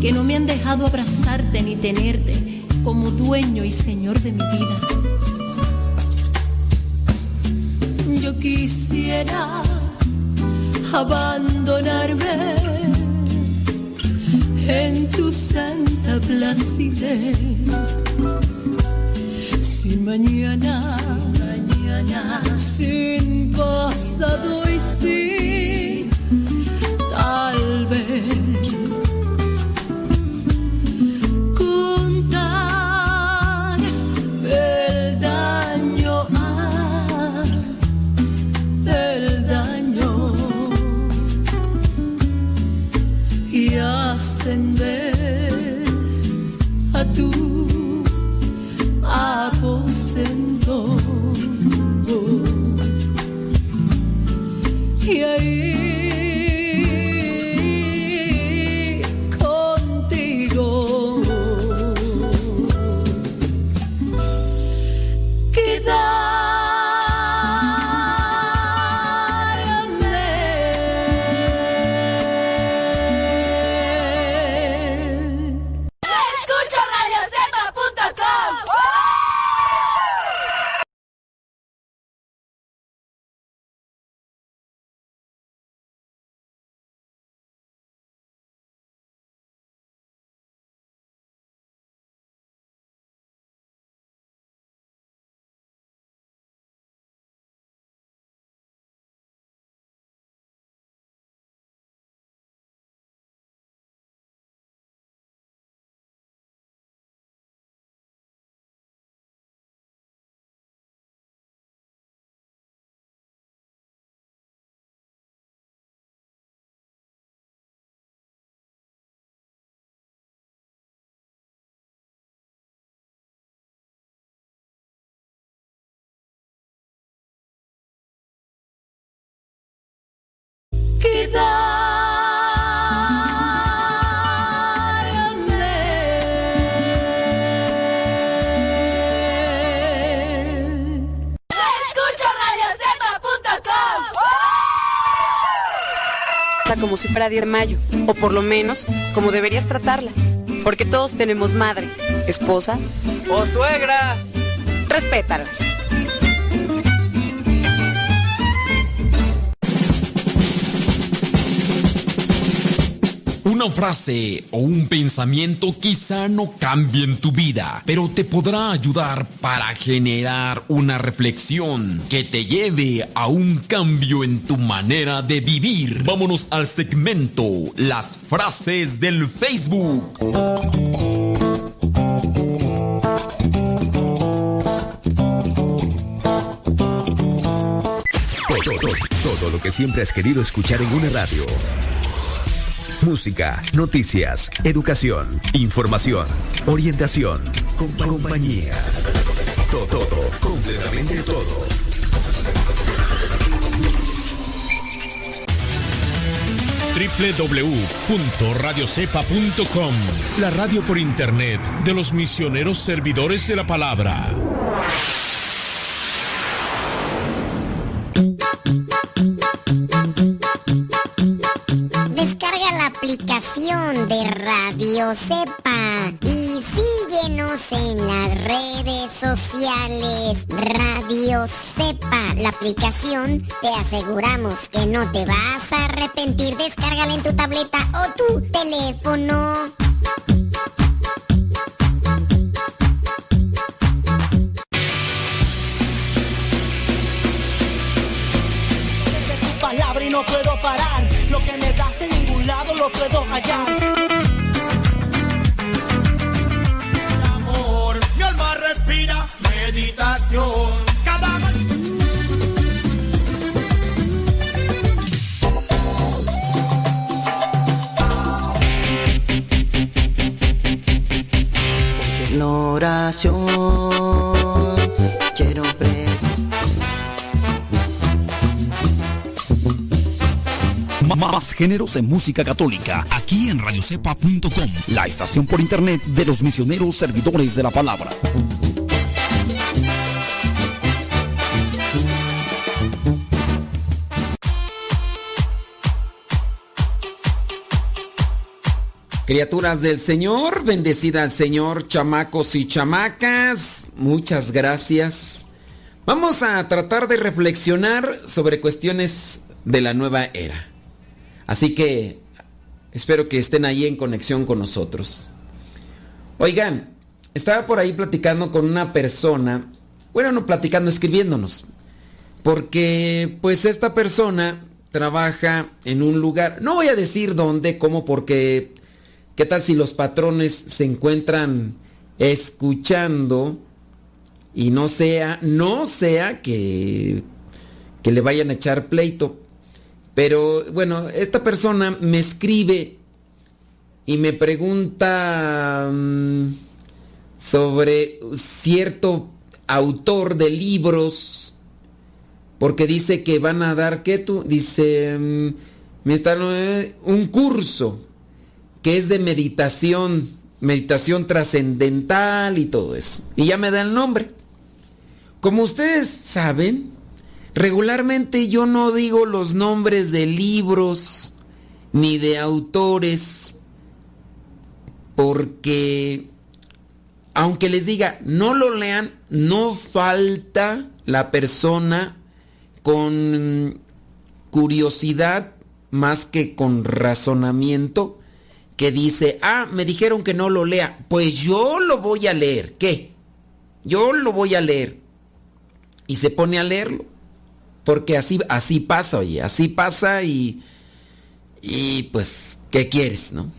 que no me han dejado abrazarte ni tenerte como dueño y señor de mi vida. Yo quisiera abandonarme en tu santa placidez. Sin mañana, mañana, sin pasado como si fuera 10 de mayo, o por lo menos como deberías tratarla, porque todos tenemos madre, esposa ¡O suegra! respétalas. Una frase o un pensamiento quizá no cambien tu vida, pero te podrá ayudar para generar una reflexión que te lleve a un cambio en tu manera de vivir. Vámonos al segmento Las frases del Facebook. Todo, lo que siempre has querido escuchar en una radio. Música, noticias, educación, información, orientación, compa- compañía. Todo, todo, completamente todo. www.radiocepa.com, la radio por internet de los misioneros servidores de la palabra. Radio Cepa y síguenos en las redes sociales. Radio Cepa, la aplicación, te aseguramos que no te vas a arrepentir. Descárgala en tu tableta o tu teléfono. palabra y no puedo parar. Lo que me das en ningún lado lo puedo hallar. Respira meditación. Cada canción. Quiero ver. Más géneros de música católica, aquí en radiocepa.com, la estación por internet de los misioneros servidores de la palabra. Criaturas del Señor, bendecida al Señor, chamacos y chamacas, muchas gracias. Vamos a tratar de reflexionar sobre cuestiones de la nueva era. Así que espero que estén ahí en conexión con nosotros. Oigan, estaba por ahí platicando con una persona, bueno, no platicando, escribiéndonos, porque pues esta persona trabaja en un lugar, no voy a decir dónde, cómo, porque ¿Qué tal si los patrones se encuentran escuchando y no sea, no sea que, que le vayan a echar pleito? Pero bueno, esta persona me escribe y me pregunta um, sobre cierto autor de libros, porque dice que van a dar, ¿qué tú? Dice, um, me están, eh, un curso que es de meditación, meditación trascendental y todo eso. Y ya me da el nombre. Como ustedes saben, regularmente yo no digo los nombres de libros ni de autores porque aunque les diga no lo lean, no falta la persona con curiosidad más que con razonamiento que dice, ah, me dijeron que no lo lea, pues yo lo voy a leer, ¿qué? Yo lo voy a leer. Y se pone a leerlo, porque así, así pasa, oye, así pasa y, y pues, ¿qué quieres, no?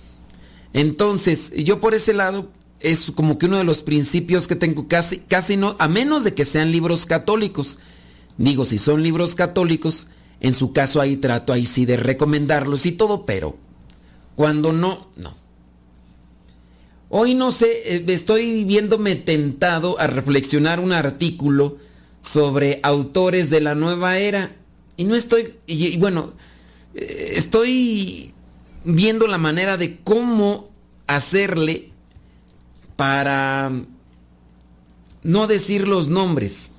Entonces, yo por ese lado es como que uno de los principios que tengo casi, casi no, a menos de que sean libros católicos. Digo, si son libros católicos, en su caso ahí trato ahí sí de recomendarlos y todo, pero cuando no, no. Hoy no sé, eh, estoy viéndome tentado a reflexionar un artículo sobre autores de la nueva era. Y no estoy, y, bueno, eh, estoy viendo la manera de cómo hacerle para no decir los nombres.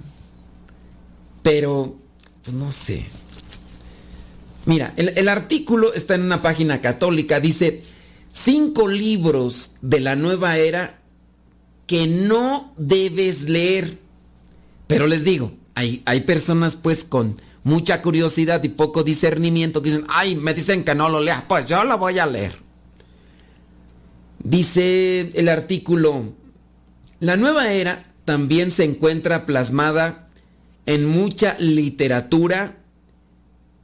Pero, pues no sé. Mira, el, artículo está en una página católica, dice cinco libros de la nueva era que no debes leer. Pero les digo, hay, hay personas pues con mucha curiosidad y poco discernimiento que dicen, ay, me dicen que no lo lea, pues yo lo voy a leer. Dice el artículo, la nueva era también se encuentra plasmada en mucha literatura,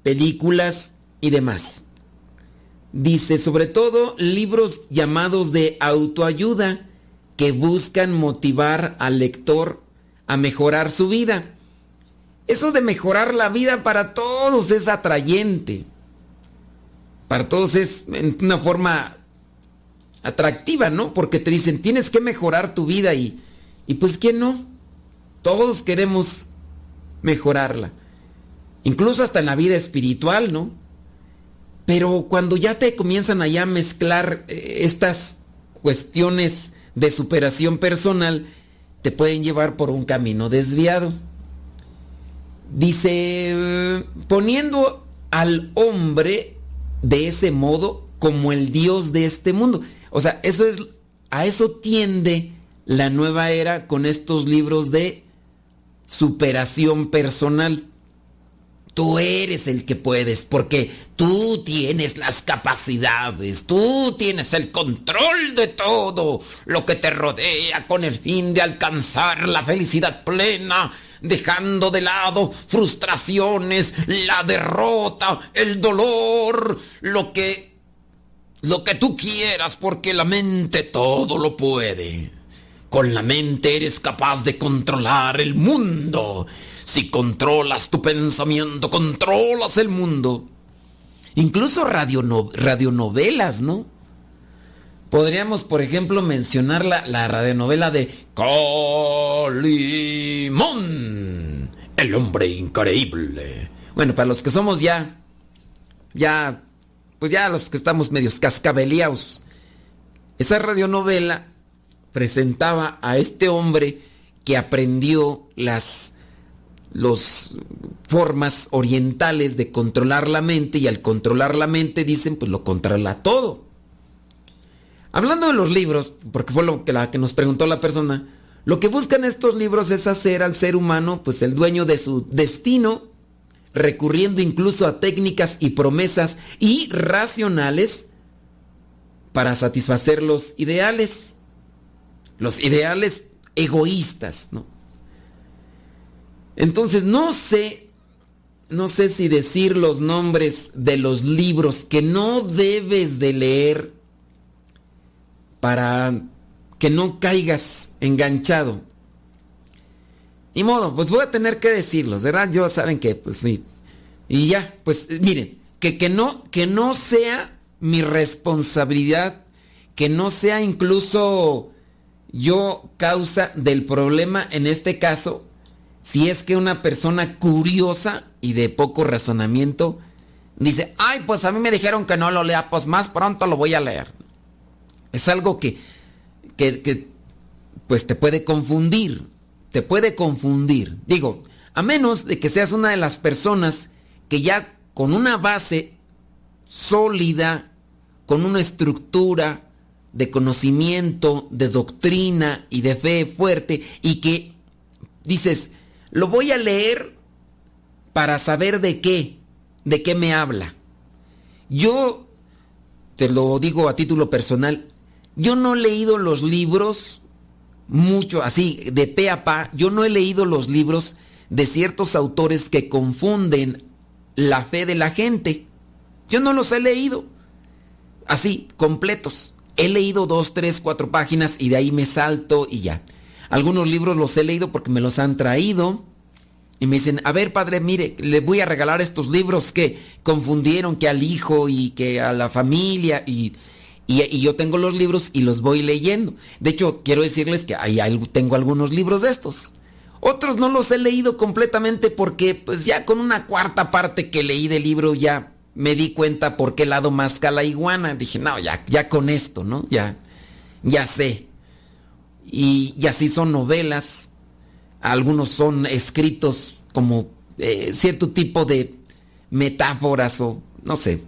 películas y demás. Dice, sobre todo libros llamados de autoayuda que buscan motivar al lector a mejorar su vida. Eso de mejorar la vida para todos es atrayente. Para todos es una forma atractiva, ¿no? Porque te dicen, tienes que mejorar tu vida y, y pues ¿quién no? Todos queremos mejorarla incluso hasta en la vida espiritual, ¿no? Pero cuando ya te comienzan allá a mezclar eh, estas cuestiones de superación personal, te pueden llevar por un camino desviado. Dice, poniendo al hombre de ese modo como el Dios de este mundo. O sea, eso es, a eso tiende la nueva era con estos libros de superación personal. Tú eres el que puedes porque tú tienes las capacidades, tú tienes el control de todo lo que te rodea con el fin de alcanzar la felicidad plena, dejando de lado frustraciones, la derrota, el dolor, lo que lo que tú quieras porque la mente todo lo puede. Con la mente eres capaz de controlar el mundo si controlas tu pensamiento, controlas el mundo. Incluso radionovelas, ¿no? Podríamos, por ejemplo, mencionar la, la radionovela de Calimón, el hombre increíble. Bueno, para los que somos ya, ya, pues ya los que estamos medios cascabeleados, esa radionovela presentaba a este hombre que aprendió las los formas orientales de controlar la mente y al controlar la mente dicen pues lo controla todo. Hablando de los libros, porque fue lo que, la que nos preguntó la persona, lo que buscan estos libros es hacer al ser humano pues el dueño de su destino, recurriendo incluso a técnicas y promesas irracionales para satisfacer los ideales, los ideales egoístas, ¿no? Entonces no sé, no sé si decir los nombres de los libros que no debes de leer para que no caigas enganchado. Ni modo, pues voy a tener que decirlos, ¿verdad? Yo saben que, pues sí. Y ya, pues miren, que, que, no, que no sea mi responsabilidad, que no sea incluso yo causa del problema en este caso, si es que una persona curiosa y de poco razonamiento dice, ay, pues a mí me dijeron que no lo lea, pues más pronto lo voy a leer. Es algo que, que, pues te puede confundir, te puede confundir. Digo, a menos de que seas una de las personas que ya con una base sólida, con una estructura de conocimiento, de doctrina y de fe fuerte, y que dices, lo voy a leer para saber de qué, de qué me habla. Yo, te lo digo a título personal, yo no he leído los libros mucho, así, de pe a pa, yo no he leído los libros de ciertos autores que confunden la fe de la gente. Yo no los he leído así, completos. He leído dos, tres, cuatro páginas y de ahí me salto y ya. Algunos libros los he leído porque me los han traído. Y me dicen, a ver padre, mire, le voy a regalar estos libros que confundieron que al hijo y que a la familia y, y, yo tengo los libros y los voy leyendo. De hecho, quiero decirles que ahí tengo algunos libros de estos. Otros no los he leído completamente porque pues ya con una cuarta parte que leí del libro ya me di cuenta por qué lado más la iguana. Dije, no, ya, ya con esto, ¿no? Ya, ya sé. Y, así son novelas algunos son escritos como eh, cierto tipo de metáforas o no sé.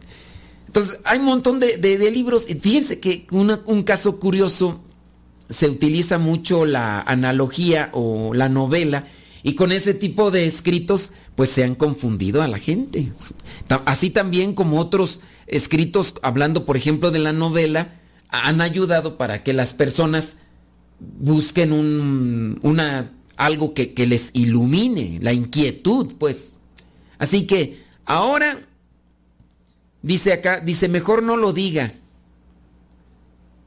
Entonces, hay un montón de, libros. Y fíjense que un caso curioso, se utiliza mucho la analogía o la novela, y con ese tipo de escritos, pues se han confundido a la gente. Así también como otros escritos, hablando por ejemplo de la novela, han ayudado para que las personas busquen un, una algo que, les ilumine, la inquietud, pues. Así que ahora, dice acá, dice, mejor no lo diga.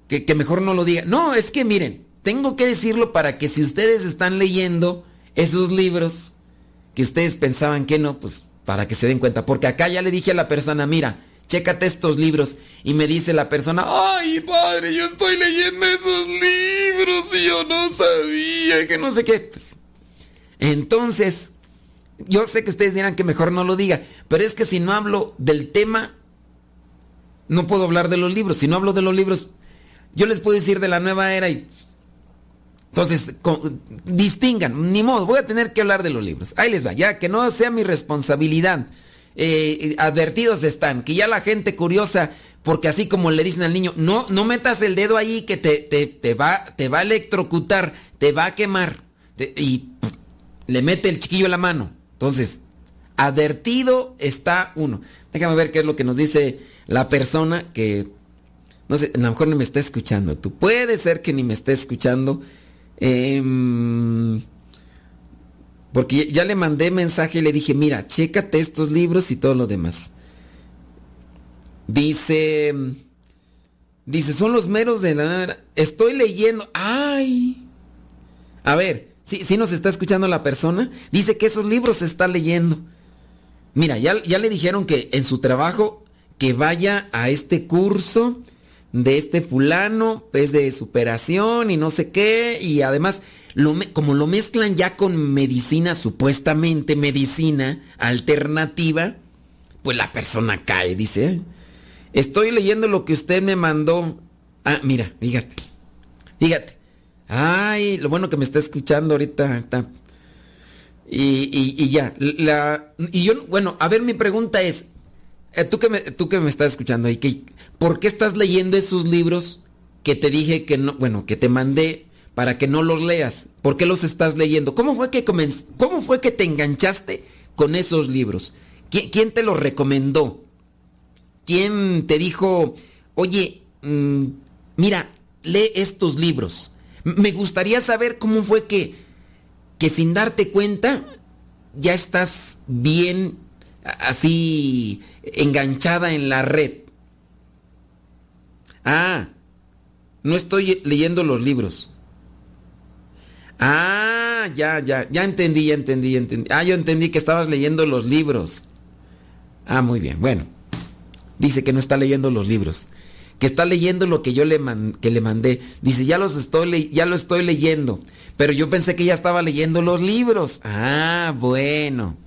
Que, que, mejor no lo diga. No, es que miren, tengo que decirlo para que si ustedes están leyendo esos libros que ustedes pensaban que no, pues para que se den cuenta. Porque acá ya le dije a la persona, mira, chécate estos libros. Y me dice la persona, ay padre, yo estoy leyendo esos libros y yo no sabía que no sé qué. Pues, entonces, yo sé que ustedes dirán que mejor no lo diga, pero es que si no hablo del tema, no puedo hablar de los libros. Si no hablo de los libros, yo les puedo decir de la nueva era y... Entonces, distingan, ni modo, voy a tener que hablar de los libros. Ahí les va, ya que no sea mi responsabilidad. Eh, advertidos están, que ya la gente curiosa, porque así como le dicen al niño, no, no metas el dedo ahí que te, te, va, te va a electrocutar, te va a quemar, y le mete el chiquillo la mano. Entonces, advertido está uno. Déjame ver qué es lo que nos dice la persona que, no sé, a lo mejor ni me está escuchando. Tú puede ser que ni me esté escuchando. Em, porque ya le mandé mensaje y le dije, mira, chécate estos libros y todo lo demás. Dice, dice, son los meros de la... Estoy leyendo. ¡Ay! A ver, si ¿sí, nos está escuchando la persona? Dice que esos libros se está leyendo. Mira, ya, ya le dijeron que en su trabajo que vaya a este curso de este fulano es de superación y no sé qué, y además, como lo mezclan ya con medicina, supuestamente medicina alternativa, pues la persona cae, dice, estoy leyendo lo que usted me mandó. Ah, mira, fíjate, fíjate. Ay, lo bueno que me está escuchando ahorita. Y, ya, y yo, bueno, a ver, mi pregunta es, eh, tú que tú que me estás escuchando ahí, ¿por qué estás leyendo esos libros que te dije que no, bueno, que te mandé para que no los leas? ¿Por qué los estás leyendo? ¿Cómo fue que cómo fue que te enganchaste con esos libros? ¿Quién, te los recomendó? ¿Quién te dijo, oye, mm, mira, lee estos libros? Me gustaría saber cómo fue que, que sin darte cuenta ya estás bien así enganchada en la red. Ah, no estoy leyendo los libros. Ah, ya, ya, ya entendí, ya entendí, ya entendí. Ah, yo entendí que estabas leyendo los libros. Ah, muy bien. Bueno, dice que no está leyendo los libros, que está leyendo lo que yo le, que le mandé. Dice, ya los estoy, ya lo estoy leyendo, pero yo pensé que ya estaba leyendo los libros. Ah, bueno.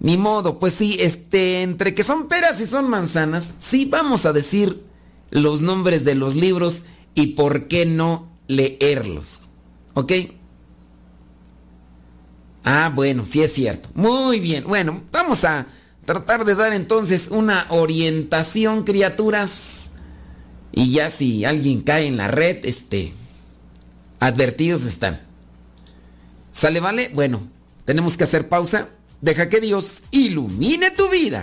Ni modo, pues sí, este, entre que son peras y son manzanas, sí vamos a decir los nombres de los libros y por qué no leerlos. ¿Ok? Ah, bueno, sí es cierto. Muy bien. Bueno, vamos a tratar de dar entonces una orientación, criaturas. Y ya si alguien cae en la red, este, advertidos están. ¿Sale, vale? Bueno, tenemos que hacer pausa. Deja que Dios ilumine tu vida.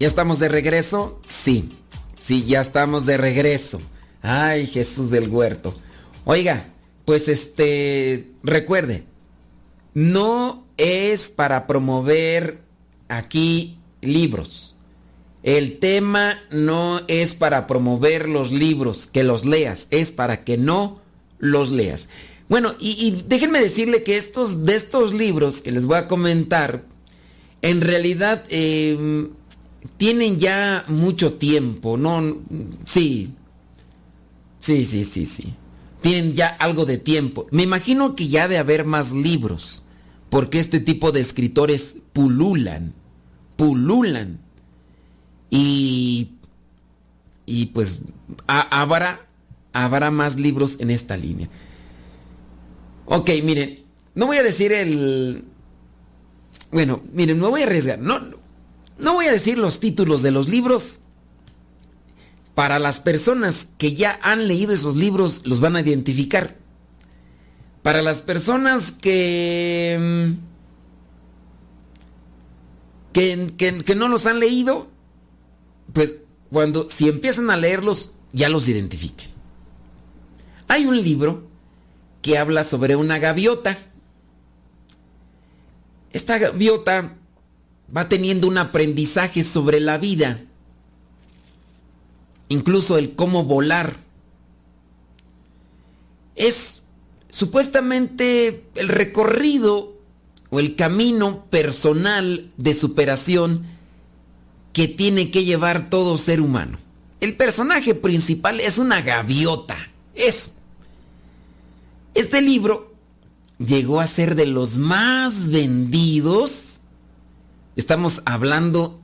¿Ya estamos de regreso? Sí, sí, ya estamos de regreso. Ay, Jesús del huerto. Oiga, pues este, recuerde, no es para promover aquí libros. El tema no es para promover los libros, que los leas, es para que no los leas. Bueno, y, déjenme decirle que estos, de estos libros que les voy a comentar, en realidad em, tienen ya mucho tiempo, ¿no? Sí. Sí, sí, sí, sí. Tienen ya algo de tiempo. Me imagino que ya de haber más libros, porque este tipo de escritores pululan, pululan. Y, y pues habrá, habrá más libros en esta línea. Ok, miren, no voy a decir el... Bueno, miren, me voy a arriesgar. No, no voy a decir los títulos de los libros. Para las personas que ya han leído esos libros los van a identificar. Para las personas que, mm, que, que, no los han leído, pues cuando si empiezan a leerlos ya los identifiquen. Hay un libro que habla sobre una gaviota. Esta gaviota va teniendo un aprendizaje sobre la vida, incluso el cómo volar. es supuestamente el recorrido o el camino personal de superación que tiene que llevar todo ser humano. El personaje principal es una gaviota. Eso. Este libro llegó a ser de los más vendidos. Estamos hablando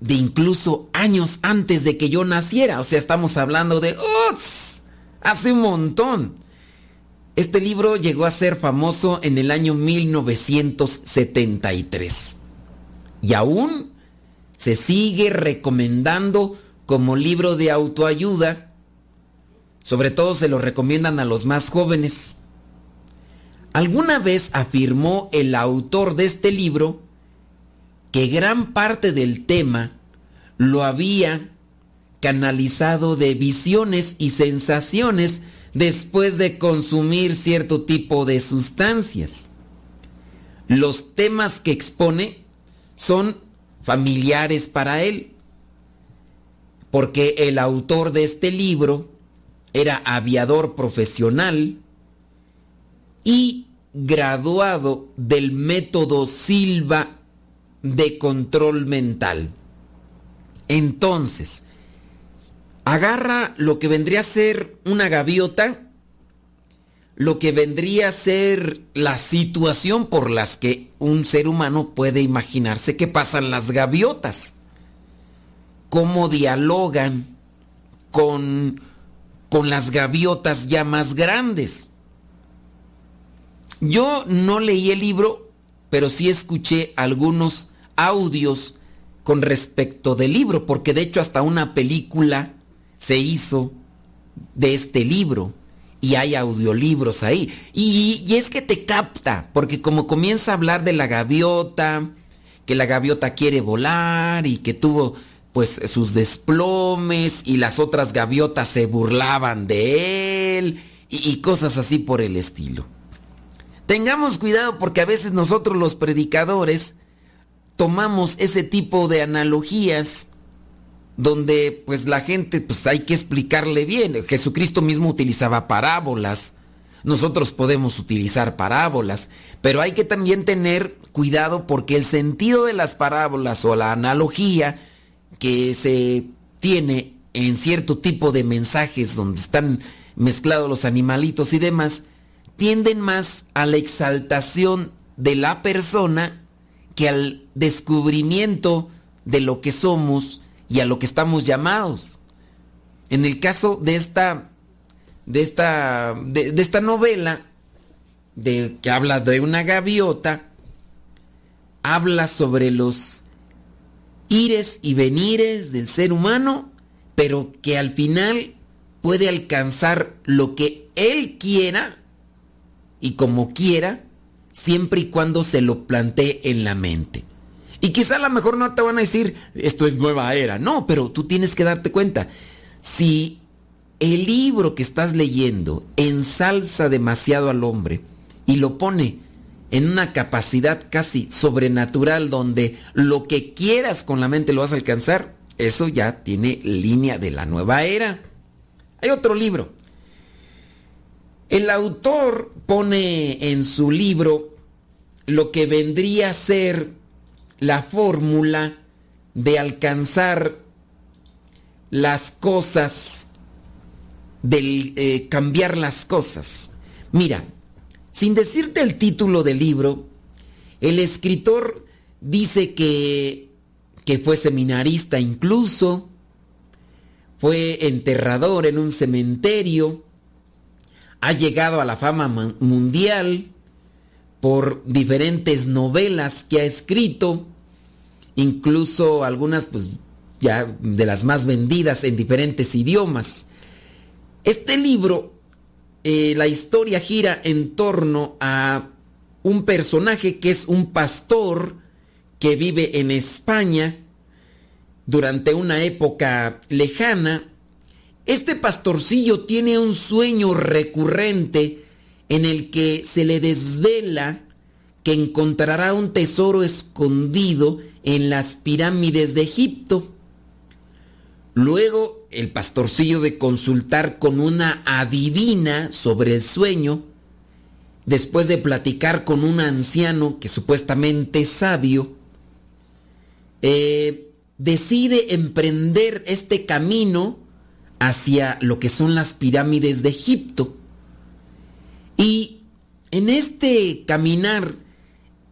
de incluso años antes de que yo naciera. O sea, estamos hablando de... Hace un montón. Este libro llegó a ser famoso en el año 1973. Y aún se sigue recomendando como libro de autoayuda. Sobre todo se lo recomiendan a los más jóvenes. Alguna vez afirmó el autor de este libro que gran parte del tema lo había canalizado de visiones y sensaciones después de consumir cierto tipo de sustancias. Los temas que expone son familiares para él, porque el autor de este libro era aviador profesional y graduado del método Silva de control mental. Entonces, agarra lo que vendría a ser una gaviota, lo que vendría a ser la situación por las que un ser humano puede imaginarse que pasan las gaviotas, cómo dialogan con, con las gaviotas ya más grandes. Yo no leí el libro, pero sí escuché algunos audios con respecto del libro, porque de hecho hasta una película se hizo de este libro y hay audiolibros ahí. Y, y, es que te capta, porque como comienza a hablar de la gaviota, que la gaviota quiere volar y que tuvo pues sus desplomes y las otras gaviotas se burlaban de él y, y cosas así por el estilo. Tengamos cuidado porque a veces nosotros los predicadores tomamos ese tipo de analogías donde pues la gente pues hay que explicarle bien. Jesucristo mismo utilizaba parábolas. Nosotros podemos utilizar parábolas, pero hay que también tener cuidado porque el sentido de las parábolas o la analogía que se tiene en cierto tipo de mensajes donde están mezclados los animalitos y demás, tienden más a la exaltación de la persona al descubrimiento de lo que somos y a lo que estamos llamados. En el caso de esta, de esta, de, esta novela, de, que habla de una gaviota, habla sobre los ires y venires del ser humano, pero que al final puede alcanzar lo que él quiera y como quiera, siempre y cuando se lo plantee en la mente. Y quizá a lo mejor no te van a decir, esto es nueva era. No, pero tú tienes que darte cuenta. Si el libro que estás leyendo ensalza demasiado al hombre y lo pone en una capacidad casi sobrenatural donde lo que quieras con la mente lo vas a alcanzar, eso ya tiene línea de la nueva era. Hay otro libro. El autor pone en su libro lo que vendría a ser la fórmula de alcanzar las cosas, de eh, cambiar las cosas. Mira, sin decirte el título del libro, el escritor dice que, que fue seminarista incluso, fue enterrador en un cementerio, ha llegado a la fama mundial por diferentes novelas que ha escrito, incluso algunas pues ya de las más vendidas en diferentes idiomas. Este libro, eh, la historia gira en torno a un personaje que es un pastor que vive en España durante una época lejana. Este pastorcillo tiene un sueño recurrente en el que se le desvela que encontrará un tesoro escondido en las pirámides de Egipto. Luego el pastorcillo de consultar con una adivina sobre el sueño, después de platicar con un anciano que supuestamente es sabio, eh, decide emprender este camino hacia lo que son las pirámides de Egipto. Y en este caminar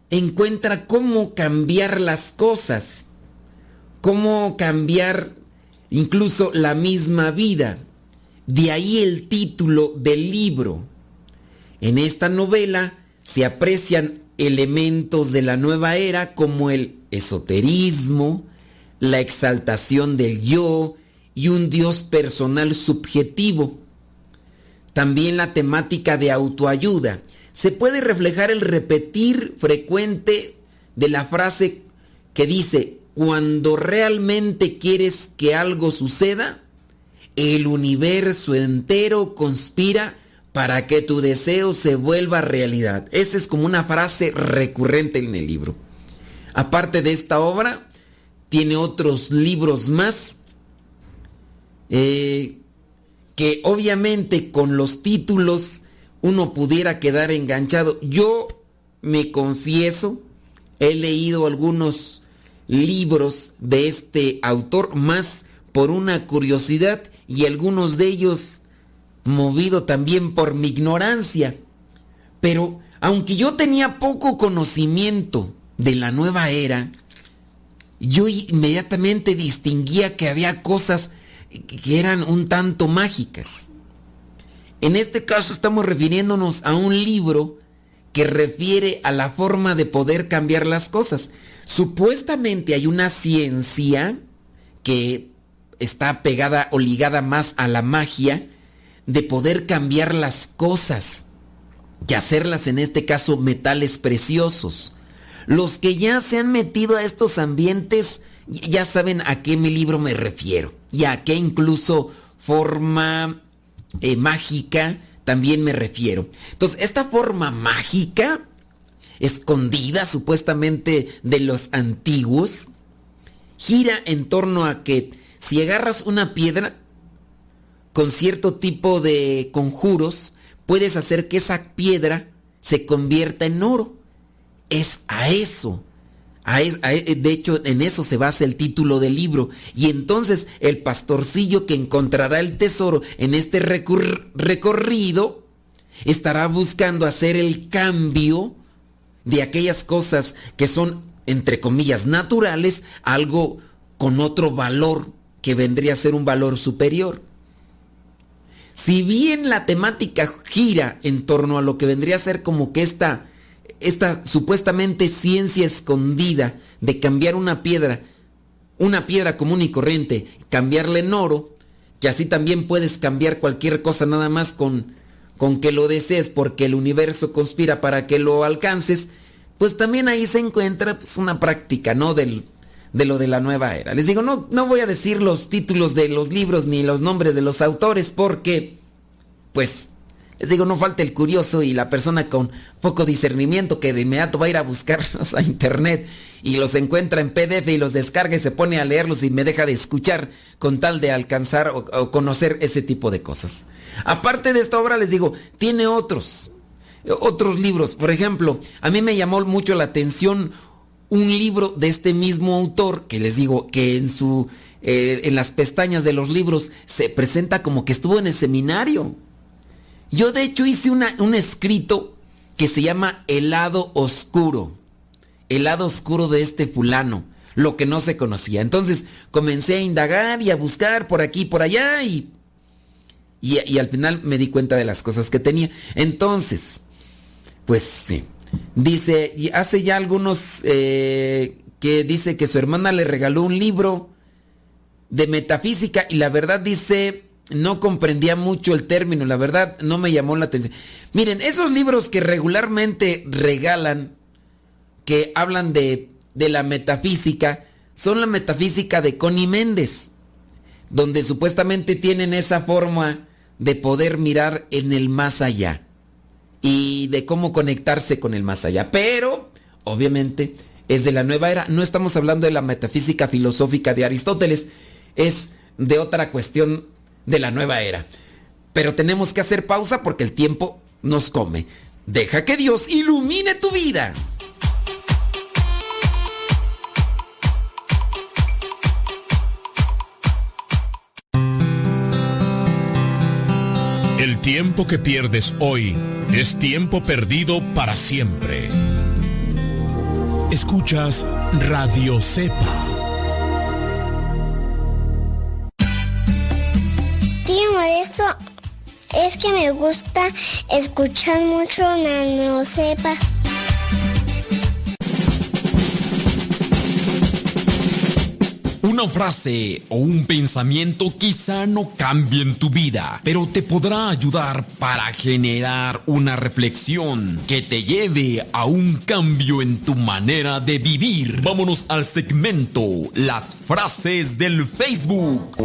encuentra cómo cambiar las cosas, cómo cambiar incluso la misma vida. De ahí el título del libro. En esta novela se aprecian elementos de la nueva era como el esoterismo, la exaltación del yo y un Dios personal subjetivo. También la temática de autoayuda. Se puede reflejar el repetir frecuente de la frase que dice, cuando realmente quieres que algo suceda, el universo entero conspira para que tu deseo se vuelva realidad. Esa es como una frase recurrente en el libro. Aparte de esta obra, tiene otros libros más eh, que obviamente con los títulos uno pudiera quedar enganchado. Yo me confieso, he leído algunos libros de este autor más por una curiosidad y algunos de ellos movido también por mi ignorancia. Pero aunque yo tenía poco conocimiento de la nueva era, yo inmediatamente distinguía que había cosas que eran un tanto mágicas. En este caso estamos refiriéndonos a un libro que refiere a la forma de poder cambiar las cosas. Supuestamente hay una ciencia que está pegada o ligada más a la magia de poder cambiar las cosas y hacerlas en este caso metales preciosos. Los que ya se han metido a estos ambientes ya saben a qué mi libro me refiero y a qué incluso forma eh, mágica también me refiero. Entonces, esta forma mágica, escondida supuestamente de los antiguos, gira en torno a que si agarras una piedra con cierto tipo de conjuros, puedes hacer que esa piedra se convierta en oro. Es a eso de hecho, en eso se basa el título del libro. Y entonces el pastorcillo que encontrará el tesoro en este recorrido estará buscando hacer el cambio de aquellas cosas que son, entre comillas, naturales, algo con otro valor que vendría a ser un valor superior. Si bien la temática gira en torno a lo que vendría a ser como que esta esta supuestamente ciencia escondida de cambiar una piedra, una piedra común y corriente, cambiarla en oro, que así también puedes cambiar cualquier cosa nada más con, con que lo desees porque el universo conspira para que lo alcances, pues también ahí se encuentra pues, una práctica, ¿no? Del, de lo de la nueva era. Les digo, no, no voy a decir los títulos de los libros ni los nombres de los autores porque, pues, les digo, no falta el curioso y la persona con poco discernimiento que de inmediato va a ir a buscarlos a internet y los encuentra en PDF y los descarga y se pone a leerlos y me deja de escuchar con tal de alcanzar o, conocer ese tipo de cosas. Aparte de esta obra, les digo, tiene otros, otros libros. Por ejemplo, a mí me llamó mucho la atención un libro de este mismo autor que les digo que en su eh, en las pestañas de los libros se presenta como que estuvo en el seminario. Yo de hecho hice un escrito que se llama El lado oscuro. El lado oscuro de este fulano. Lo que no se conocía. Entonces comencé a indagar y a buscar por aquí y por allá y, y, al final me di cuenta de las cosas que tenía. Entonces, pues sí. Dice, y hace ya algunos eh, que dice que su hermana le regaló un libro de metafísica y la verdad dice no comprendía mucho el término, la verdad no me llamó la atención. Miren, esos libros que regularmente regalan, que hablan de, de la metafísica, son la metafísica de Connie Méndez, donde supuestamente tienen esa forma de poder mirar en el más allá y de cómo conectarse con el más allá. Pero, obviamente, es de la nueva era. No estamos hablando de la metafísica filosófica de Aristóteles, es de otra cuestión de la nueva era. Pero tenemos que hacer pausa porque el tiempo nos come. Deja que Dios ilumine tu vida. El tiempo que pierdes hoy es tiempo perdido para siempre. Escuchas Radio Cepa. Es que me gusta escuchar mucho Nano Cepa. Una frase o un pensamiento quizá no cambien tu vida, pero te podrá ayudar para generar una reflexión que te lleve a un cambio en tu manera de vivir. Vámonos al segmento Las frases del Facebook.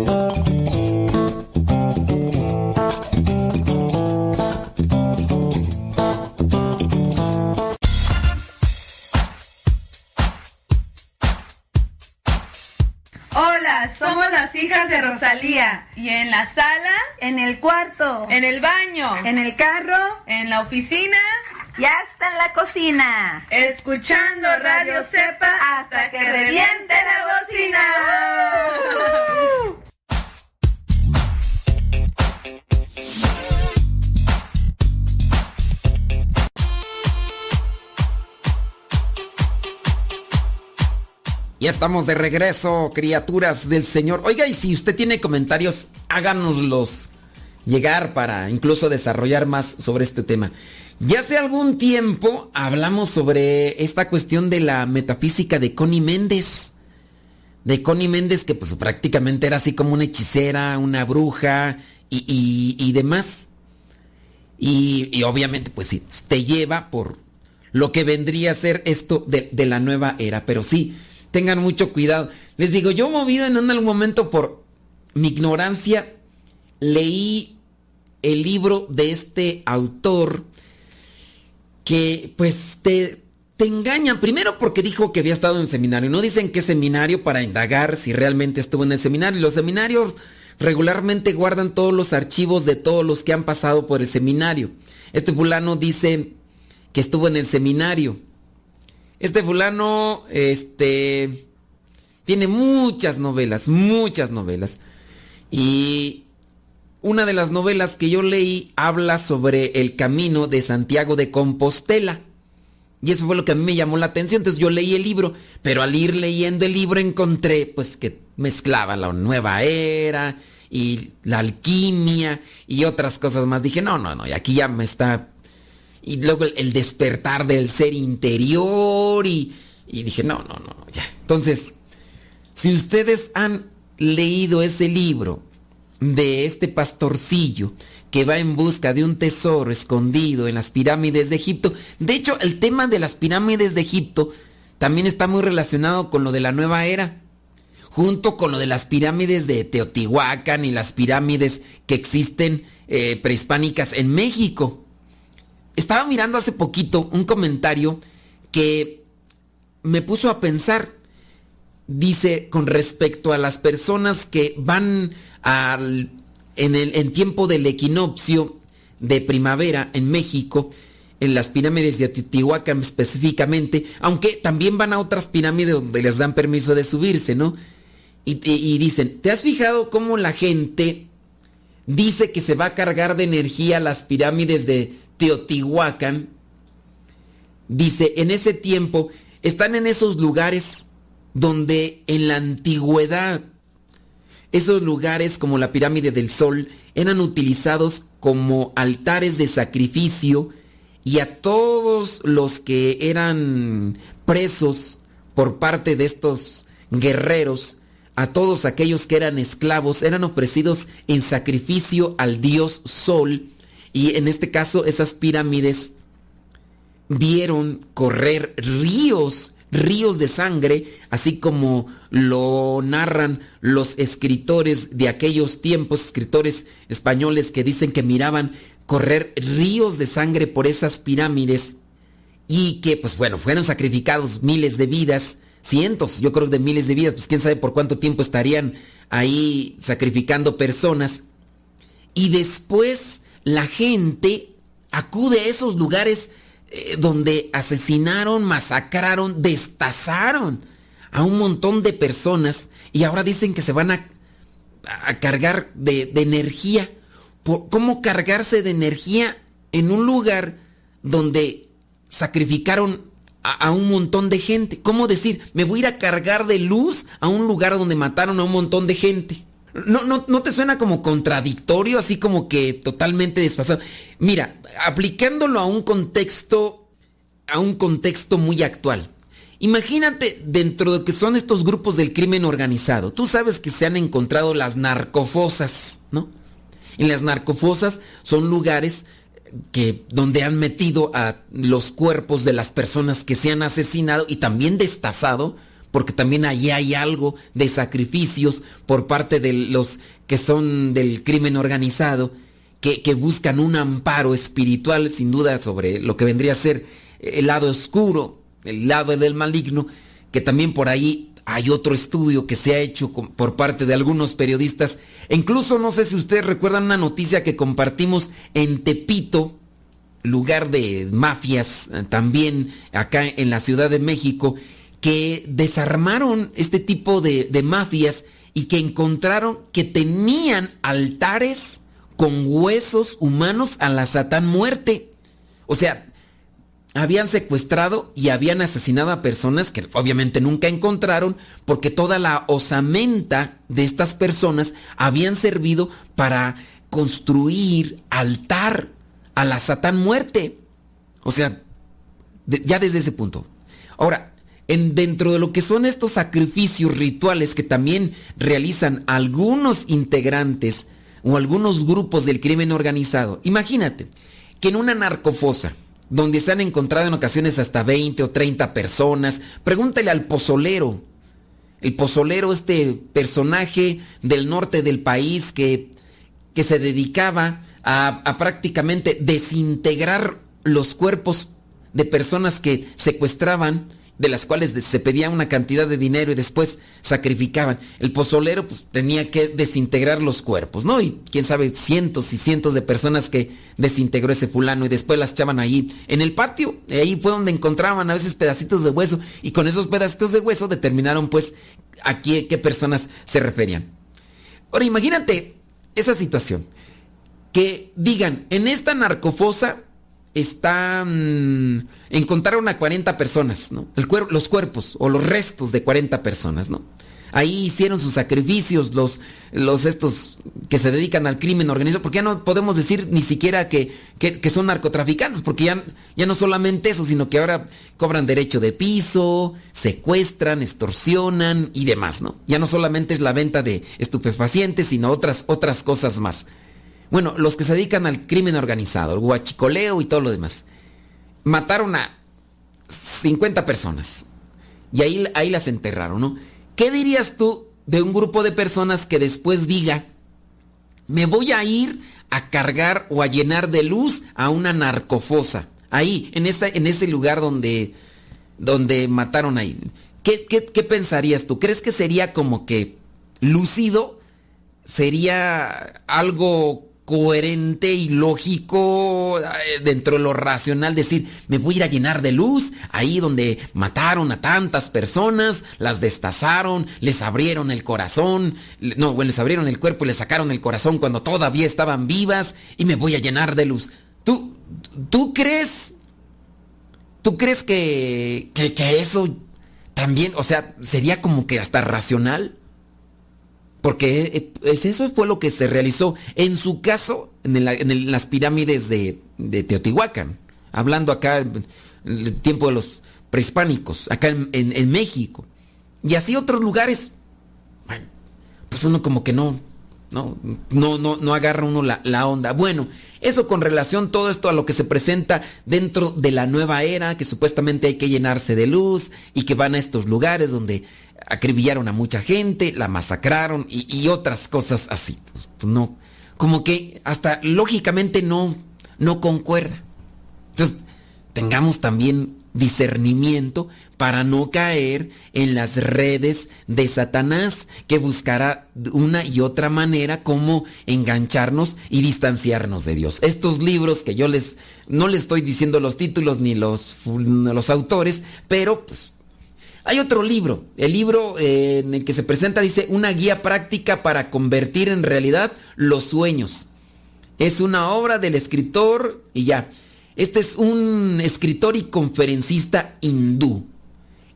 ¿Y en la sala? En el cuarto. ¿En el baño? ¿En el carro? ¿En la oficina? Y hasta en la cocina. Escuchando Radio Cepa hasta que reviente la bocina. Ya estamos de regreso, criaturas del Señor. Oiga, y si usted tiene comentarios, háganoslos llegar para incluso desarrollar más sobre este tema. Ya hace algún tiempo hablamos sobre esta cuestión de la metafísica de Connie Méndez. De Connie Méndez, que pues prácticamente era así como una hechicera, una bruja y, y- demás. Y, y obviamente pues sí, te lleva por lo que vendría a ser esto de, de la nueva era. Pero sí, tengan mucho cuidado. Les digo, yo movido en algún momento por mi ignorancia, leí el libro de este autor que pues te, te engañan. Primero porque dijo que había estado en seminario. No dicen qué seminario para indagar si realmente estuvo en el seminario. Los seminarios regularmente guardan todos los archivos de todos los que han pasado por el seminario. Este fulano dice que estuvo en el seminario. Este fulano, este, tiene muchas novelas, muchas novelas. Y una de las novelas que yo leí habla sobre el camino de Santiago de Compostela. Y eso fue lo que a mí me llamó la atención. Entonces yo leí el libro, pero al ir leyendo el libro encontré pues que mezclaba la nueva era y la alquimia y otras cosas más. Dije, no, no, no, y aquí ya me está... Y luego el, despertar del ser interior y, dije, no, no, no, no, ya. Entonces, si ustedes han leído ese libro de este pastorcillo que va en busca de un tesoro escondido en las pirámides de Egipto, de hecho el tema de las pirámides de Egipto también está muy relacionado con lo de la nueva era, junto con lo de las pirámides de Teotihuacán y las pirámides que existen eh, prehispánicas en México. Estaba mirando hace poquito un comentario que me puso a pensar. Dice con respecto a las personas que van al, en, el, en tiempo del equinoccio de primavera en México, en las pirámides de Teotihuacán específicamente, aunque también van a otras pirámides donde les dan permiso de subirse, ¿no? Y, dicen, ¿te has fijado cómo la gente dice que se va a cargar de energía las pirámides de Teotihuacán? Dice, en ese tiempo están en esos lugares donde en la antigüedad esos lugares como la pirámide del sol eran utilizados como altares de sacrificio y a todos los que eran presos por parte de estos guerreros, a todos aquellos que eran esclavos, eran ofrecidos en sacrificio al dios sol y en este caso esas pirámides vieron correr ríos, ríos de sangre, así como lo narran los escritores de aquellos tiempos, escritores españoles que dicen que miraban correr ríos de sangre por esas pirámides y que, pues bueno, fueron sacrificados miles de vidas, cientos, yo creo de miles de vidas, pues quién sabe por cuánto tiempo estarían ahí sacrificando personas. Y después la gente acude a esos lugares eh, donde asesinaron, masacraron, destazaron a un montón de personas y ahora dicen que se van a, a cargar de, energía. ¿Cómo cargarse de energía en un lugar donde sacrificaron a, a, un montón de gente? ¿Cómo decir, me voy a ir a cargar de luz a un lugar donde mataron a un montón de gente? ¿No, no, no te suena como contradictorio, así como que totalmente desfasado? Mira, aplicándolo a un contexto, a un contexto muy actual. Imagínate dentro de que son estos grupos del crimen organizado. Tú sabes que se han encontrado las narcofosas, ¿no? En las narcofosas son lugares que donde han metido a los cuerpos de las personas que se han asesinado y también destazado, porque también allí hay algo de sacrificios por parte de los que son del crimen organizado, que, que buscan un amparo espiritual, sin duda, sobre lo que vendría a ser el lado oscuro, el lado del maligno, que también por ahí hay otro estudio que se ha hecho por parte de algunos periodistas. E incluso no sé si ustedes recuerdan una noticia que compartimos en Tepito, lugar de mafias, eh, también acá en la Ciudad de México, que desarmaron este tipo de, mafias y que encontraron que tenían altares con huesos humanos a la Satán muerte. O sea, habían secuestrado y habían asesinado a personas que obviamente nunca encontraron porque toda la osamenta de estas personas habían servido para construir altar a la Satán muerte. O sea, ya desde ese punto. Ahora, en, dentro de lo que son estos sacrificios rituales que también realizan algunos integrantes o algunos grupos del crimen organizado, imagínate que en una narcofosa, donde se han encontrado en ocasiones hasta 20 o 30 personas. Pregúntale al pozolero. El pozolero, este personaje del norte del país que, que se dedicaba a, a prácticamente desintegrar los cuerpos de personas que secuestraban de las cuales se pedía una cantidad de dinero y después sacrificaban. El pozolero pues tenía que desintegrar los cuerpos, ¿no? Y quién sabe, cientos y cientos de personas que desintegró ese fulano y después las echaban ahí en el patio. Ahí fue donde encontraban a veces pedacitos de hueso y con esos pedacitos de hueso determinaron pues a qué, qué personas se referían. Ahora imagínate esa situación. Que digan, en esta narcofosa está mmm, encontraron a 40 personas, ¿no? Los cuerpos o los restos de 40 personas, ¿no? Ahí hicieron sus sacrificios los, los estos que se dedican al crimen organizado, porque ya no podemos decir ni siquiera que, que, son narcotraficantes, porque ya, ya no solamente eso, sino que ahora cobran derecho de piso, secuestran, extorsionan y demás, ¿no? Ya no solamente es la venta de estupefacientes, sino otras, otras cosas más. Bueno, los que se dedican al crimen organizado, el guachicoleo y todo lo demás, mataron a 50 personas y ahí, ahí las enterraron, ¿no? ¿Qué dirías tú de un grupo de personas que después diga, me voy a ir a cargar o a llenar de luz a una narcofosa? Ahí, en, esta, en ese lugar donde, donde mataron ahí. ¿Qué, qué, ¿Qué pensarías tú? ¿Crees que sería como que lúcido? ¿Sería algo coherente y lógico dentro de lo racional decir, me voy a ir a llenar de luz ahí donde mataron a tantas personas, las destazaron, les abrieron el corazón, no, bueno, les abrieron el cuerpo y les sacaron el corazón cuando todavía estaban vivas y me voy a llenar de luz. ¿Tú, tú crees, tú crees que, que, que eso también, o sea, sería como que hasta racional? Porque eso fue lo que se realizó en su caso en, las pirámides de, de, Teotihuacán. Hablando acá el tiempo de los prehispánicos, acá en, México. Y así otros lugares. Bueno, pues uno como que no, no, no, no, no agarra uno la, la onda. Bueno, eso con relación todo esto a lo que se presenta dentro de la nueva era, que supuestamente hay que llenarse de luz y que van a estos lugares donde acribillaron a mucha gente, la masacraron y, otras cosas así. Pues, pues, no, como que hasta lógicamente no, no concuerda. Entonces, tengamos también discernimiento para no caer en las redes de Satanás, que buscará una y otra manera como engancharnos y distanciarnos de Dios. Estos libros que yo les, no les estoy diciendo los títulos ni los, los autores, pero pues hay otro libro, el libro eh, en el que se presenta dice una guía práctica para convertir en realidad los sueños. Es una obra del escritor y ya. Este es un escritor y conferencista hindú.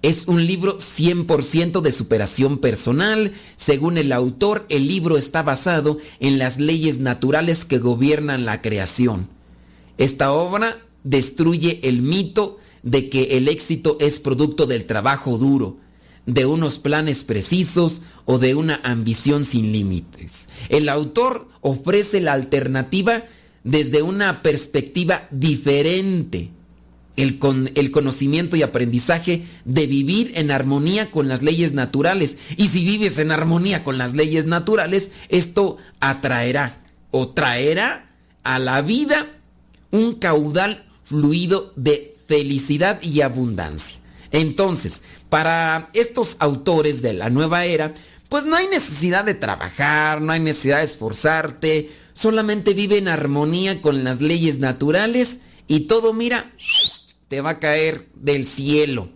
Es un libro 100% de superación personal. Según el autor, el libro está basado en las leyes naturales que gobiernan la creación. Esta obra destruye el mito de que el éxito es producto del trabajo duro, de unos planes precisos o de una ambición sin límites. El autor ofrece la alternativa desde una perspectiva diferente. El, con, el conocimiento y aprendizaje de vivir en armonía con las leyes naturales. Y si vives en armonía con las leyes naturales, esto atraerá o traerá a la vida un caudal fluido de felicidad y abundancia. Entonces, para estos autores de la nueva era, pues no hay necesidad de trabajar, no hay necesidad de esforzarte, solamente vive en armonía con las leyes naturales y todo, mira, te va a caer del cielo.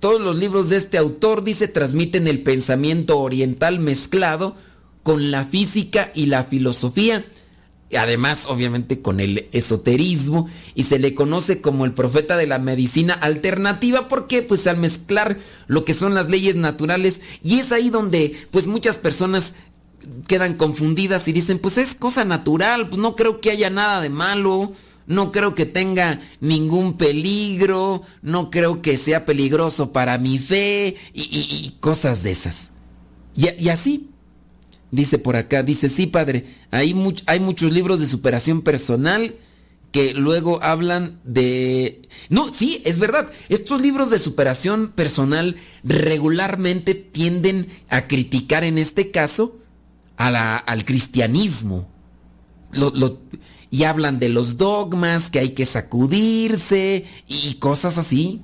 Todos los libros de este autor, dice, transmiten el pensamiento oriental mezclado con la física y la filosofía además obviamente con el esoterismo y se le conoce como el profeta de la medicina alternativa porque pues al mezclar lo que son las leyes naturales y es ahí donde pues muchas personas quedan confundidas y dicen pues es cosa natural, pues no creo que haya nada de malo, no creo que tenga ningún peligro, no creo que sea peligroso para mi fe y, cosas de esas. y así, Dice por acá, dice, sí, padre, hay, hay muchos libros de superación personal que luego hablan de... No, sí, es verdad. Estos libros de superación personal regularmente tienden a criticar en este caso a la, al cristianismo. y hablan de los dogmas, que hay que sacudirse y cosas así.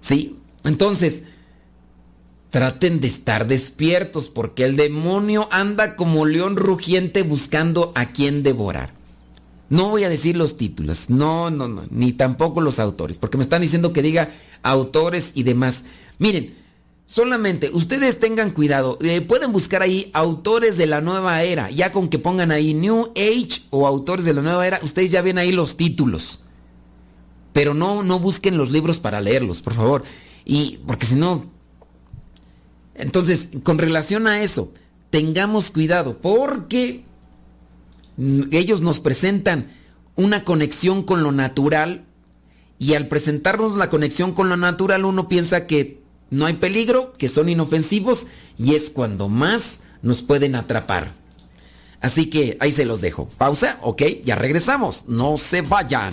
Sí, entonces, Traten de estar despiertos porque el demonio anda como león rugiente buscando a quien devorar. No voy a decir los títulos, no, no, no, ni tampoco los autores, porque me están diciendo que diga autores y demás. Miren, solamente ustedes tengan cuidado, eh, pueden buscar ahí autores de la nueva era, ya con que pongan ahí New Age o autores de la nueva era, ustedes ya ven ahí los títulos. Pero no, no busquen los libros para leerlos, por favor. Y porque si no, entonces, con relación a eso, tengamos cuidado porque ellos nos presentan una conexión con lo natural y al presentarnos la conexión con lo natural uno piensa que no hay peligro, que son inofensivos y es cuando más nos pueden atrapar. Así que ahí se los dejo. Pausa, ok, ya regresamos. No se vayan.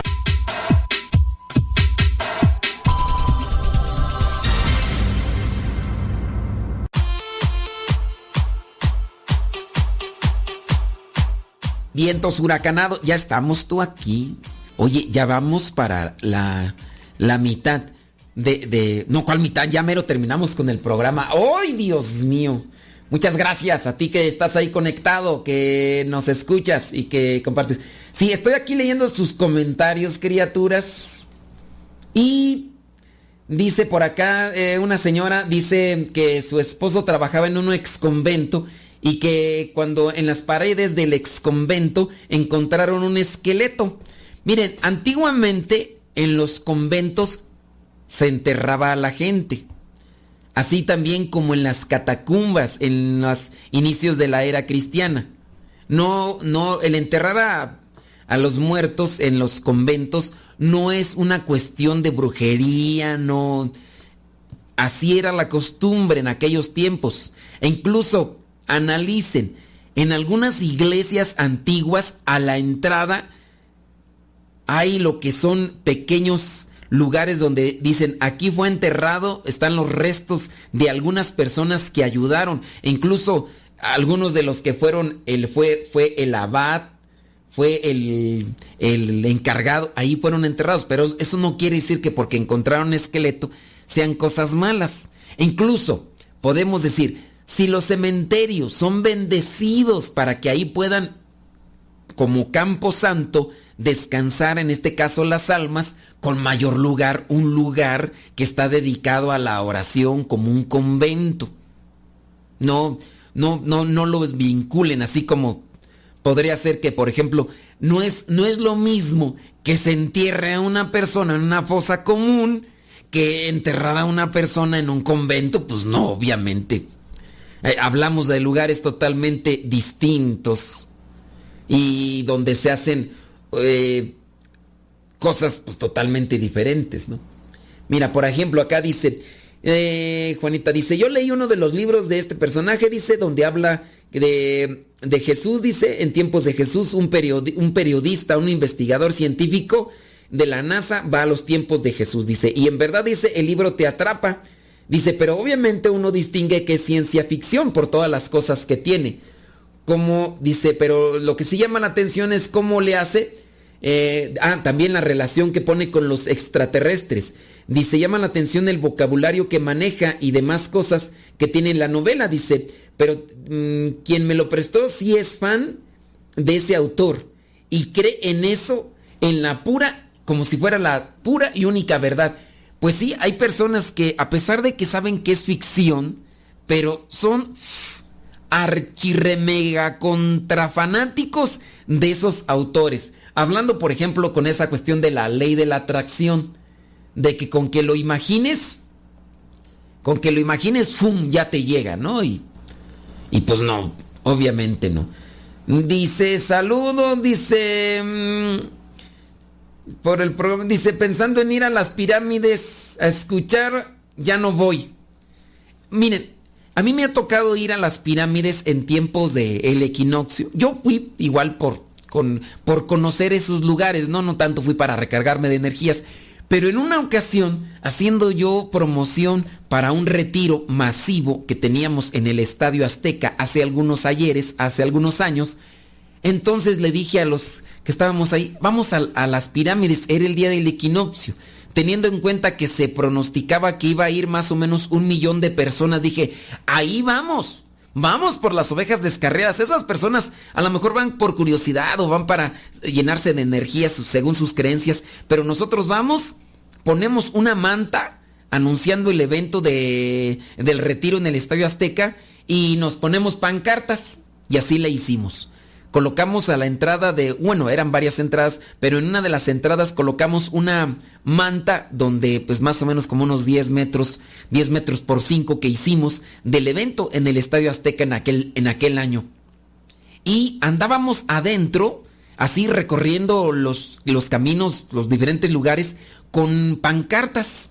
Vientos huracanados, ya estamos tú aquí. Oye, ya vamos para la, la mitad de, de... No, ¿cuál mitad? Ya mero terminamos con el programa. ¡Ay, Dios mío! Muchas gracias a ti que estás ahí conectado, que nos escuchas y que compartes. Sí, estoy aquí leyendo sus comentarios, criaturas. Y dice por acá eh, una señora, dice que su esposo trabajaba en un ex convento y que cuando en las paredes del ex convento encontraron un esqueleto. Miren, antiguamente en los conventos se enterraba a la gente. Así también como en las catacumbas en los inicios de la era cristiana. No, no, el enterrar a, a los muertos en los conventos no es una cuestión de brujería, no... Así era la costumbre en aquellos tiempos. E incluso analicen, en algunas iglesias antiguas a la entrada hay lo que son pequeños lugares donde dicen aquí fue enterrado, están los restos de algunas personas que ayudaron, incluso algunos de los que fueron, el, fue, fue el abad, fue el, el encargado, ahí fueron enterrados, pero eso no quiere decir que porque encontraron esqueleto sean cosas malas. Incluso podemos decir, si los cementerios son bendecidos para que ahí puedan, como campo santo, descansar, en este caso las almas, con mayor lugar, un lugar que está dedicado a la oración como un convento. No, no, no, no lo vinculen así como podría ser que, por ejemplo, no es, no es lo mismo que se entierre a una persona en una fosa común que enterrar a una persona en un convento, pues no, obviamente. Eh, hablamos de lugares totalmente distintos y donde se hacen eh, cosas pues totalmente diferentes, ¿no? Mira, por ejemplo, acá dice, eh, Juanita dice, yo leí uno de los libros de este personaje, dice, donde habla de, de Jesús, dice, en tiempos de Jesús, un, un periodista, un investigador científico de la NASA va a los tiempos de Jesús, dice, y en verdad dice, el libro te atrapa, dice, pero obviamente uno distingue que es ciencia ficción por todas las cosas que tiene. Como dice, pero lo que sí llama la atención es cómo le hace, eh, ah, también la relación que pone con los extraterrestres. Dice, llama la atención el vocabulario que maneja y demás cosas que tiene la novela, dice, pero mm, quien me lo prestó sí es fan de ese autor y cree en eso, en la pura, como si fuera la pura y única verdad. Pues sí, hay personas que a pesar de que saben que es ficción, pero son archirremega contrafanáticos de esos autores. Hablando, por ejemplo, con esa cuestión de la ley de la atracción, de que con que lo imagines, con que lo imagines, ¡fum! ya te llega, ¿no? Y, y pues no, obviamente no. Dice, saludo, dice, mm, por el programa, dice, pensando en ir a las pirámides a escuchar, ya no voy. Miren, a mí me ha tocado ir a las pirámides en tiempos del el equinoccio. Yo fui igual por, con, por conocer esos lugares, ¿no? No tanto fui para recargarme de energías. Pero en una ocasión, haciendo yo promoción para un retiro masivo que teníamos en el Estadio Azteca hace algunos ayeres, hace algunos años, entonces le dije a los que estábamos ahí, vamos a, las pirámides, era el día del equinoccio teniendo en cuenta que se pronosticaba que iba a ir más o menos un millón de personas, dije, ahí vamos. Vamos por las ovejas descarriadas. Esas personas a lo mejor van por curiosidad o van para llenarse de energía según sus creencias, pero nosotros vamos, ponemos una manta anunciando el evento de, del retiro en el Estadio Azteca y nos ponemos pancartas y así le hicimos colocamos a la entrada de, bueno, eran varias entradas, pero en una de las entradas colocamos una manta donde pues más o menos como unos 10 metros, 10 metros por 5 que hicimos del evento en el Estadio Azteca en aquel, en aquel año. Y andábamos adentro, así recorriendo los, los caminos, los diferentes lugares, con pancartas.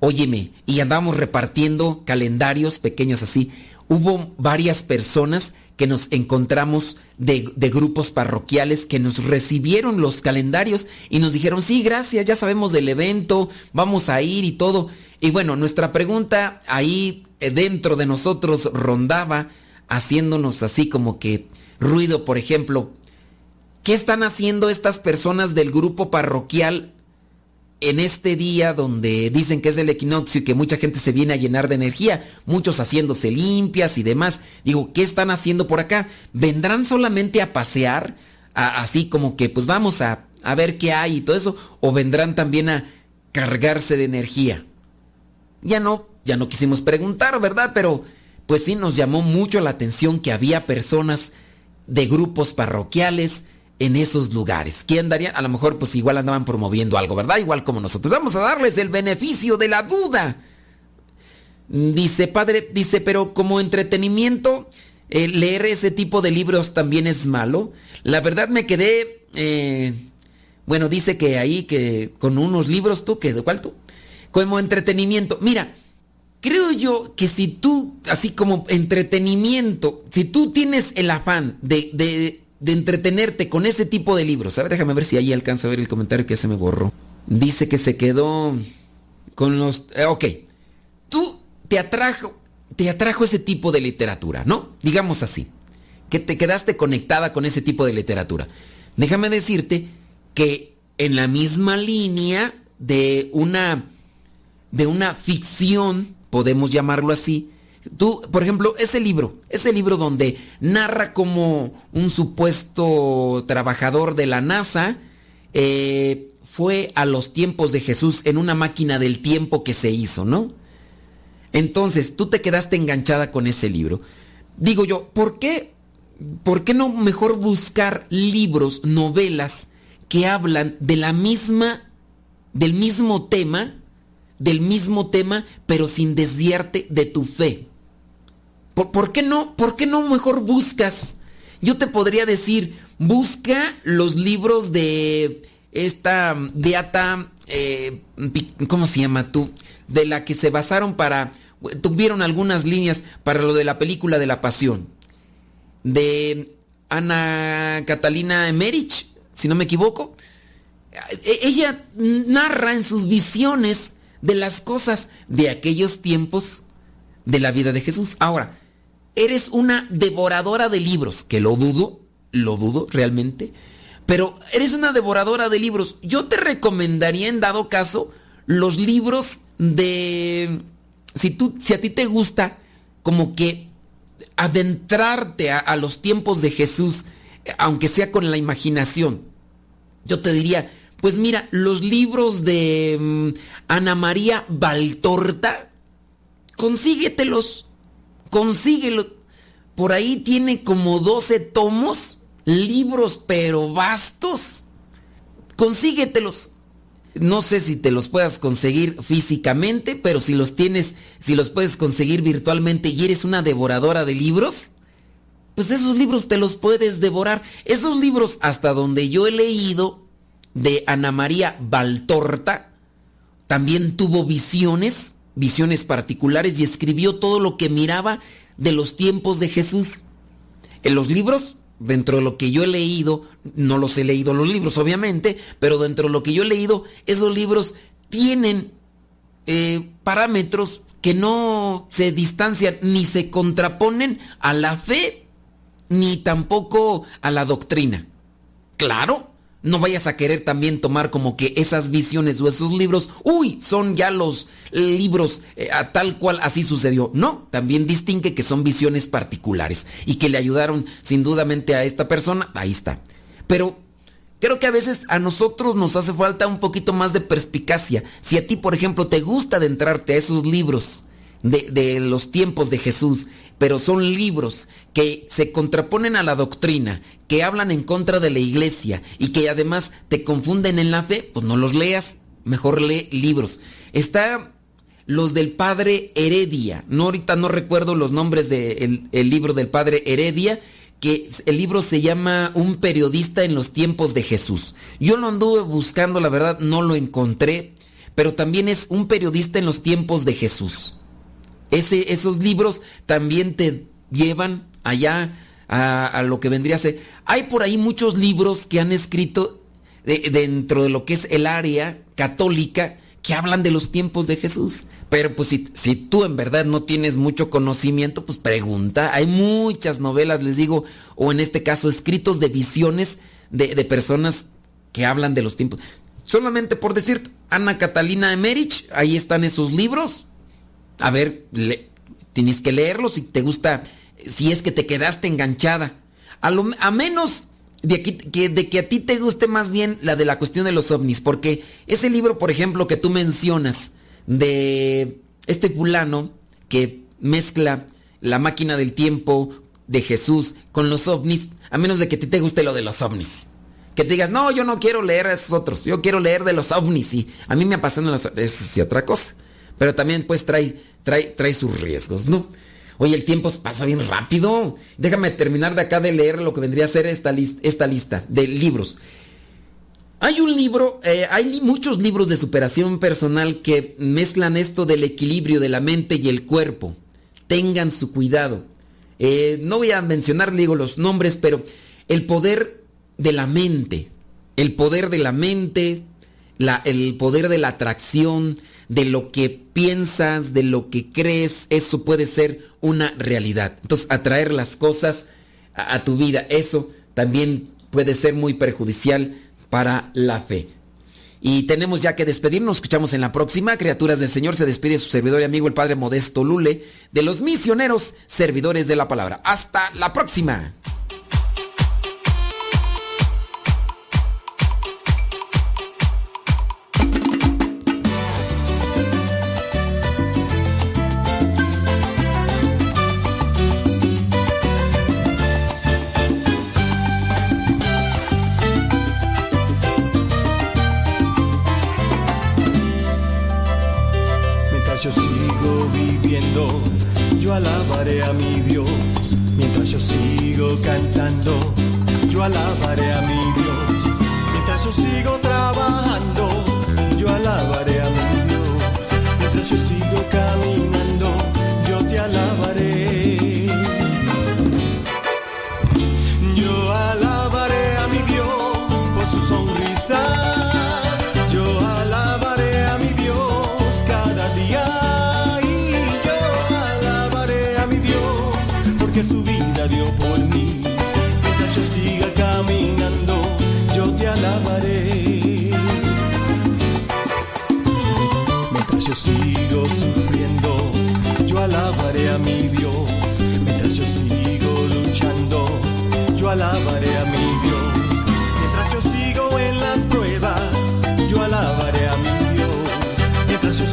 Óyeme, y andábamos repartiendo calendarios pequeños así. Hubo varias personas que nos encontramos de, grupos parroquiales que nos recibieron los calendarios y nos dijeron, sí, gracias, ya sabemos del evento, vamos a ir y todo. Y bueno, nuestra pregunta ahí eh, dentro de nosotros rondaba, haciéndonos así como que ruido, por ejemplo, ¿qué están haciendo estas personas del grupo parroquial en este día donde dicen que es el equinoccio y que mucha gente se viene a llenar de energía, muchos haciéndose limpias y demás. Digo, ¿qué están haciendo por acá? ¿Vendrán solamente a pasear? así como que pues vamos a, a ver qué hay y todo eso, o vendrán también a cargarse de energía. Ya no, ya no quisimos preguntar, ¿verdad? Pero pues sí nos llamó mucho la atención que había personas de grupos parroquiales, en esos lugares. ¿Quién daría? A lo mejor pues igual andaban promoviendo algo, ¿verdad? Igual como nosotros. Vamos a darles el beneficio de la duda. Dice, padre, dice, pero como entretenimiento, eh, leer ese tipo de libros también es malo. La verdad me quedé, eh, Bueno, dice que ahí que con unos libros tú, que de cuál tú, como entretenimiento. Mira, creo yo que si tú, así como entretenimiento, si tú tienes el afán de, de, de entretenerte con ese tipo de libros, a ver, déjame ver si ahí alcanzo a ver el comentario que se me borró. Dice que se quedó con los... eh, ok, tú te atrajo, te atrajo ese tipo de literatura, ¿no? Digamos así, que te quedaste conectada con ese tipo de literatura. Déjame decirte que en la misma línea de una de una ficción, podemos llamarlo así. Tú, por ejemplo, ese libro, ese libro donde narra como un supuesto trabajador de la NASA eh, fue a los tiempos de Jesús en una máquina del tiempo que se hizo, ¿no? Entonces, tú te quedaste enganchada con ese libro. Digo yo, ¿por qué, por qué no mejor buscar libros, novelas que hablan de la misma, del mismo tema, del mismo tema, pero sin desviarte de tu fe? ¿Por, por qué no, por qué no mejor buscas? Yo te podría decir, busca los libros de esta Beata, eh, ¿cómo se llama tú? De la que se basaron para, tuvieron algunas líneas para lo de la película de la pasión. De Ana Catalina Emerich, si no me equivoco. E- Ella narra en sus visiones de las cosas de aquellos tiempos de la vida de Jesús. Ahora, eres una devoradora de libros, que lo dudo, lo dudo realmente, pero eres una devoradora de libros. Yo te recomendaría en dado caso los libros de si tú si a ti te gusta como que adentrarte a, los tiempos de Jesús, aunque sea con la imaginación. Yo te diría, pues mira, los libros de mm, Ana María Valtorta, consíguetelos, consíguelos. Por ahí tiene como 12 tomos, libros pero vastos. Consíguetelos. No sé si te los puedas conseguir físicamente, pero si los tienes, si los puedes conseguir virtualmente y eres una devoradora de libros, pues esos libros te los puedes devorar. Esos libros, hasta donde yo he leído, de Ana María Valtorta, también tuvo visiones, visiones particulares y escribió todo lo que miraba de los tiempos de Jesús. En los libros, dentro de lo que yo he leído, no los he leído los libros obviamente, pero dentro de lo que yo he leído, esos libros tienen eh, parámetros que no se distancian ni se contraponen a la fe, ni tampoco a la doctrina. Claro, no vayas a querer también tomar como que esas visiones o esos libros, uy, son ya los libros eh, a tal cual así sucedió. No, también distingue que son visiones particulares y que le ayudaron sin dudamente a esta persona, ahí está. Pero creo que a veces a nosotros nos hace falta un poquito más de perspicacia. Si a ti, por ejemplo, te gusta adentrarte a esos libros, de, de, los tiempos de Jesús, pero son libros que se contraponen a la doctrina, que hablan en contra de la iglesia y que además te confunden en la fe, pues no los leas, mejor lee libros. Está los del padre Heredia, no ahorita no recuerdo los nombres del el libro del padre Heredia, que el libro se llama Un periodista en los tiempos de Jesús. Yo lo anduve buscando, la verdad no lo encontré, pero también es un periodista en los tiempos de Jesús. Ese, esos libros también te llevan allá a, lo que vendría a ser. Hay por ahí muchos libros que han escrito de, dentro de lo que es el área católica que hablan de los tiempos de Jesús. Pero pues si, si tú en verdad no tienes mucho conocimiento, pues pregunta. Hay muchas novelas, les digo, o en este caso escritos de visiones de, de personas que hablan de los tiempos. Solamente por decir, Ana Catalina Emerich, ahí están esos libros, a ver, le, tienes que leerlo si te gusta, si es que te quedaste enganchada. A, lo, a menos de, aquí, que, de que a ti te guste más bien la de la cuestión de los ovnis, porque ese libro, por ejemplo, que tú mencionas, de este fulano que mezcla la máquina del tiempo de Jesús con los ovnis, a menos de que a ti te guste lo de los ovnis. Que te digas, no, yo no quiero leer a esos otros, yo quiero leer de los ovnis y a mí me apasiona los Eso sí, otra cosa. Pero también pues trae, trae, trae sus riesgos, ¿no? Oye, el tiempo pasa bien rápido. Déjame terminar de acá de leer lo que vendría a ser esta, list esta lista de libros. Hay un libro, eh, hay muchos libros de superación personal que mezclan esto del equilibrio de la mente y el cuerpo. Tengan su cuidado. Eh, no voy a mencionar, digo, los nombres, pero el poder de la mente, el poder de la mente, la, el poder de la atracción, de lo que piensas, de lo que crees, eso puede ser una realidad. Entonces, atraer las cosas a, a tu vida, eso también puede ser muy perjudicial para la fe. Y tenemos ya que despedirnos, escuchamos en la próxima. Criaturas del Señor se despide su servidor y amigo el Padre Modesto Lule de los misioneros servidores de la palabra. Hasta la próxima.